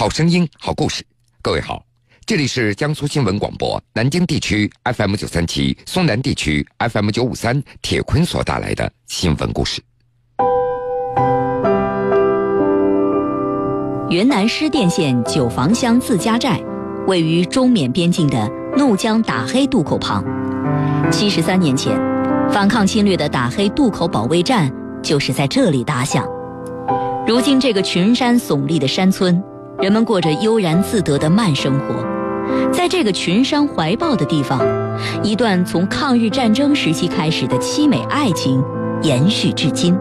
好声音，好故事。各位好，这里是江苏新闻广播南京地区 FM 九三七、松南地区 FM 九五三，铁坤所带来的新闻故事。云南施甸县九房乡自家寨，位于中缅边境的怒江打黑渡口旁。七十三年前，反抗侵略的打黑渡口保卫战就是在这里打响。如今，这个群山耸立的山村。人们过着悠然自得的慢生活，在这个群山怀抱的地方，一段从抗日战争时期开始的凄美爱情延续至今。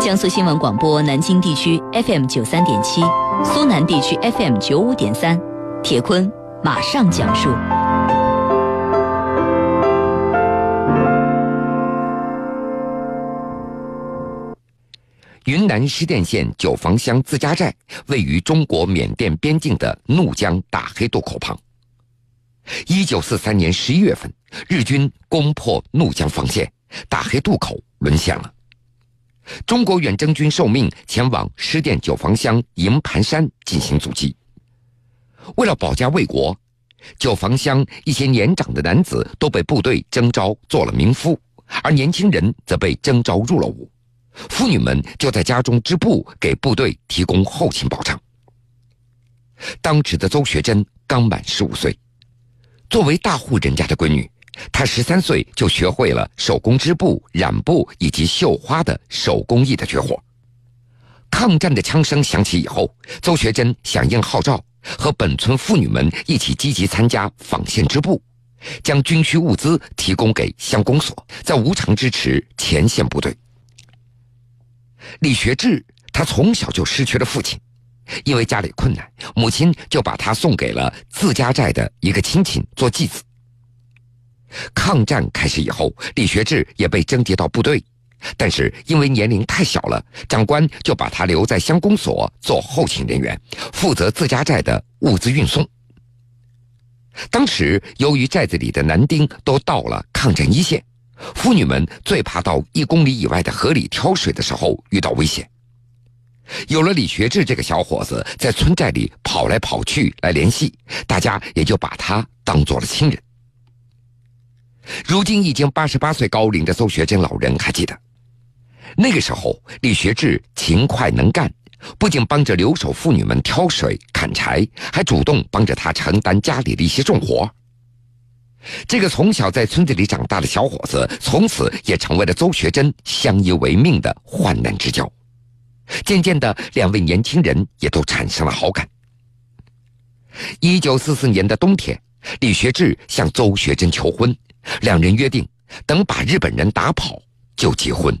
江苏新闻广播南京地区 FM 九三点七，苏南地区 FM 九五点三，铁坤马上讲述。云南施甸县九房乡自家寨位于中国缅甸边境的怒江大黑渡口旁。一九四三年十一月份，日军攻破怒江防线，大黑渡口沦陷了。中国远征军受命前往施甸九房乡营盘山进行阻击。为了保家卫国，九房乡一些年长的男子都被部队征召做了民夫，而年轻人则被征召入了伍。妇女们就在家中织布，给部队提供后勤保障。当时的邹学珍刚满十五岁，作为大户人家的闺女，她十三岁就学会了手工织布、染布以及绣花的手工艺的绝活。抗战的枪声响起以后，邹学珍响应号召，和本村妇女们一起积极参加纺线织布，将军需物资提供给乡公所，在无偿支持前线部队。李学志，他从小就失去了父亲，因为家里困难，母亲就把他送给了自家寨的一个亲戚做继子。抗战开始以后，李学志也被征集到部队，但是因为年龄太小了，长官就把他留在乡公所做后勤人员，负责自家寨的物资运送。当时由于寨子里的男丁都到了抗战一线。妇女们最怕到一公里以外的河里挑水的时候遇到危险。有了李学志这个小伙子在村寨里跑来跑去来联系，大家也就把他当做了亲人。如今已经八十八岁高龄的邹学珍老人还记得，那个时候李学志勤快能干，不仅帮着留守妇女们挑水砍柴，还主动帮着他承担家里的一些重活。这个从小在村子里长大的小伙子，从此也成为了邹学珍相依为命的患难之交。渐渐的，两位年轻人也都产生了好感。一九四四年的冬天，李学志向邹学珍求婚，两人约定等把日本人打跑就结婚。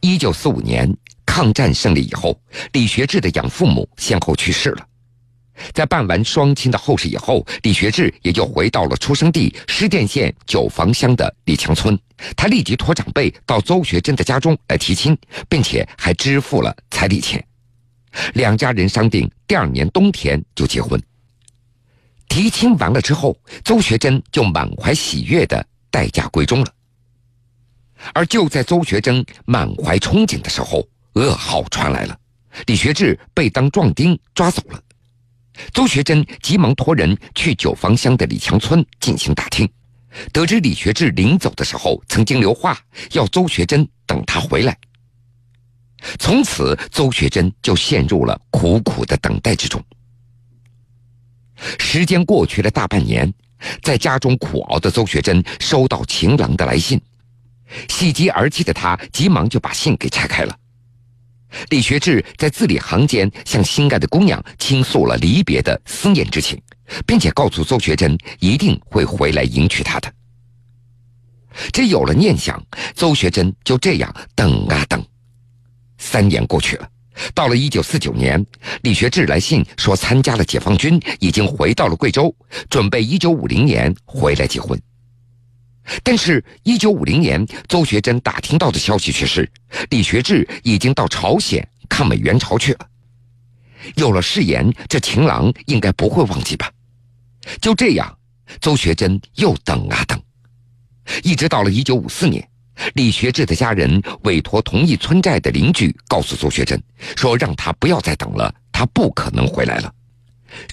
一九四五年抗战胜利以后，李学志的养父母先后去世了。在办完双亲的后事以后，李学志也就回到了出生地施甸县九房乡的李强村。他立即托长辈到邹学珍的家中来提亲，并且还支付了彩礼钱。两家人商定第二年冬天就结婚。提亲完了之后，邹学珍就满怀喜悦的待嫁闺中了。而就在邹学珍满怀憧憬的时候，噩耗传来了：李学志被当壮丁抓走了。邹学珍急忙托人去九房乡的李强村进行打听，得知李学志临走的时候曾经留话，要邹学珍等他回来。从此，邹学珍就陷入了苦苦的等待之中。时间过去了大半年，在家中苦熬的邹学珍收到情郎的来信，喜极而泣的他急忙就把信给拆开了。李学志在字里行间向心爱的姑娘倾诉了离别的思念之情，并且告诉邹学珍一定会回来迎娶她的。这有了念想，邹学珍就这样等啊等。三年过去了，到了一九四九年，李学志来信说参加了解放军，已经回到了贵州，准备一九五零年回来结婚。但是，一九五零年，邹学珍打听到的消息却是，李学志已经到朝鲜抗美援朝去了。有了誓言，这情郎应该不会忘记吧？就这样，邹学珍又等啊等，一直到了一九五四年，李学志的家人委托同一村寨的邻居告诉邹学珍，说让他不要再等了，他不可能回来了。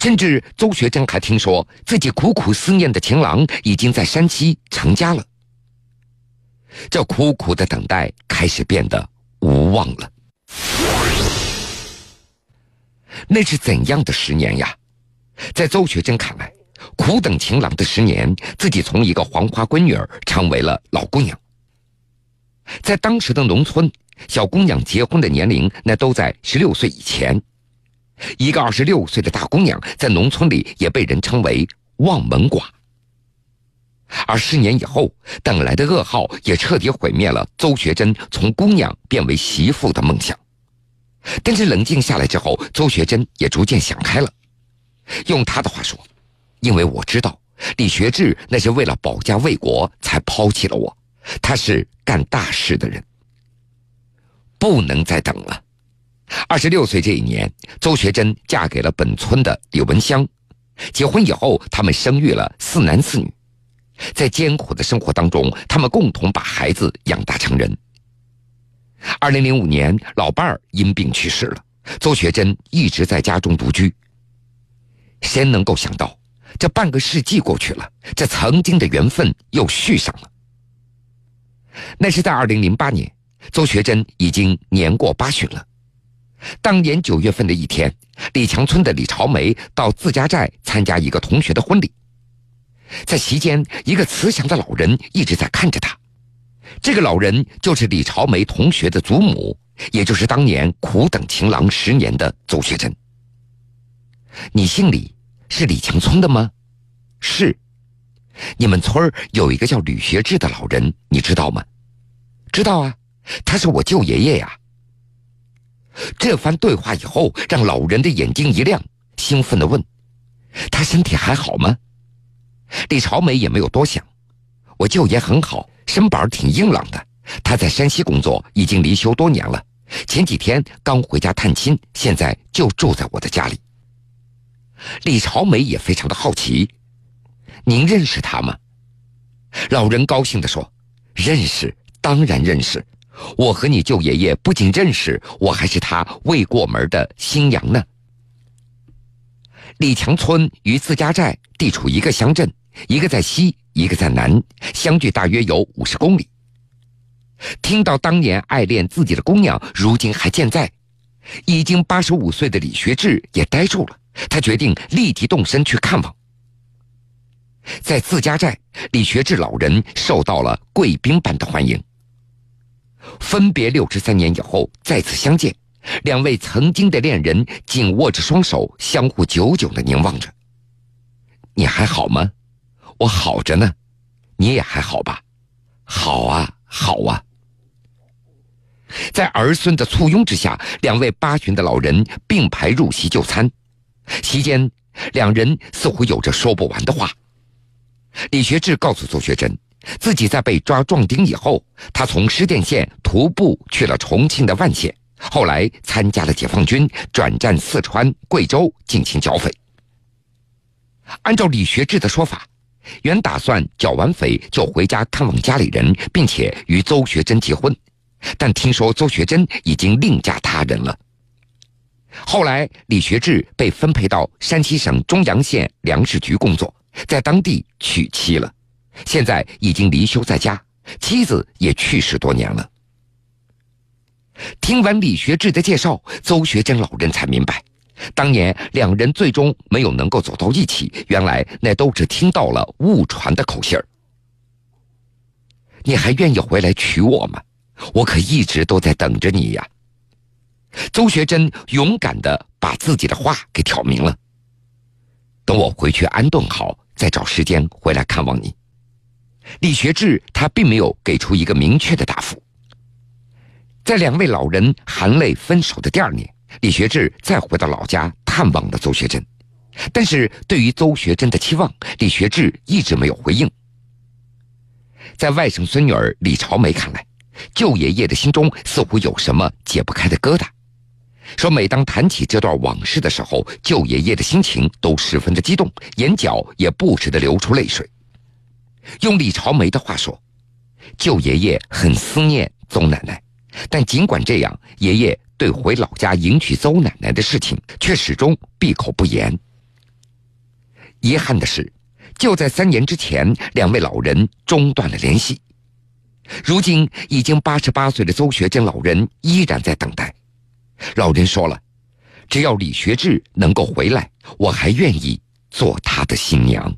甚至邹学珍还听说自己苦苦思念的情郎已经在山西成家了。这苦苦的等待开始变得无望了。那是怎样的十年呀？在邹学珍看来，苦等情郎的十年，自己从一个黄花闺女儿成为了老姑娘。在当时的农村，小姑娘结婚的年龄那都在十六岁以前。一个二十六岁的大姑娘，在农村里也被人称为望门寡。而十年以后，等来的噩耗也彻底毁灭了邹学珍从姑娘变为媳妇的梦想。但是冷静下来之后，邹学珍也逐渐想开了。用他的话说：“因为我知道李学志那是为了保家卫国才抛弃了我，他是干大事的人，不能再等了。”二十六岁这一年，邹学珍嫁给了本村的李文香。结婚以后，他们生育了四男四女。在艰苦的生活当中，他们共同把孩子养大成人。二零零五年，老伴儿因病去世了，邹学珍一直在家中独居。谁能够想到，这半个世纪过去了，这曾经的缘分又续上了。那是在二零零八年，邹学珍已经年过八旬了。当年九月份的一天，李强村的李朝梅到自家寨参加一个同学的婚礼。在席间，一个慈祥的老人一直在看着他。这个老人就是李朝梅同学的祖母，也就是当年苦等情郎十年的邹学珍。你姓李，是李强村的吗？是。你们村有一个叫吕学志的老人，你知道吗？知道啊，他是我舅爷爷呀。这番对话以后，让老人的眼睛一亮，兴奋地问：“他身体还好吗？”李朝梅也没有多想，我舅爷很好，身板挺硬朗的。他在山西工作，已经离休多年了。前几天刚回家探亲，现在就住在我的家里。李朝梅也非常的好奇：“您认识他吗？”老人高兴地说：“认识，当然认识。我和你舅爷爷不仅认识，我还是他未过门的新娘呢。”李强村与自家寨地处一个乡镇，一个在西，一个在南，相距大约有五十公里。听到当年爱恋自己的姑娘如今还健在，已经八十五岁的李学志也呆住了。他决定立即动身去看望。在自家寨，李学志老人受到了贵宾般的欢迎。分别六十三年以后再次相见。两位曾经的恋人紧握着双手，相互久久的凝望着。你还好吗？我好着呢。你也还好吧？好啊，好啊。在儿孙的簇拥之下，两位八旬的老人并排入席就餐。席间，两人似乎有着说不完的话。李学志告诉邹学珍，自己在被抓壮丁以后，他从施甸县徒步去了重庆的万县。后来参加了解放军，转战四川、贵州进行剿匪。按照李学志的说法，原打算剿完匪就回家看望家里人，并且与邹学珍结婚，但听说邹学珍已经另嫁他人了。后来，李学志被分配到山西省中阳县粮食局工作，在当地娶妻了，现在已经离休在家，妻子也去世多年了。听完李学志的介绍，邹学珍老人才明白，当年两人最终没有能够走到一起，原来那都是听到了误传的口信儿。你还愿意回来娶我吗？我可一直都在等着你呀。邹学珍勇敢的把自己的话给挑明了。等我回去安顿好，再找时间回来看望你。李学志他并没有给出一个明确的答复。在两位老人含泪分手的第二年，李学志再回到老家探望了邹学珍，但是对于邹学珍的期望，李学志一直没有回应。在外甥孙女儿李朝梅看来，舅爷爷的心中似乎有什么解不开的疙瘩，说每当谈起这段往事的时候，舅爷爷的心情都十分的激动，眼角也不时的流出泪水。用李朝梅的话说。舅爷爷很思念邹奶奶，但尽管这样，爷爷对回老家迎娶邹奶奶的事情却始终闭口不言。遗憾的是，就在三年之前，两位老人中断了联系。如今已经八十八岁的邹学珍老人依然在等待。老人说了：“只要李学志能够回来，我还愿意做他的新娘。”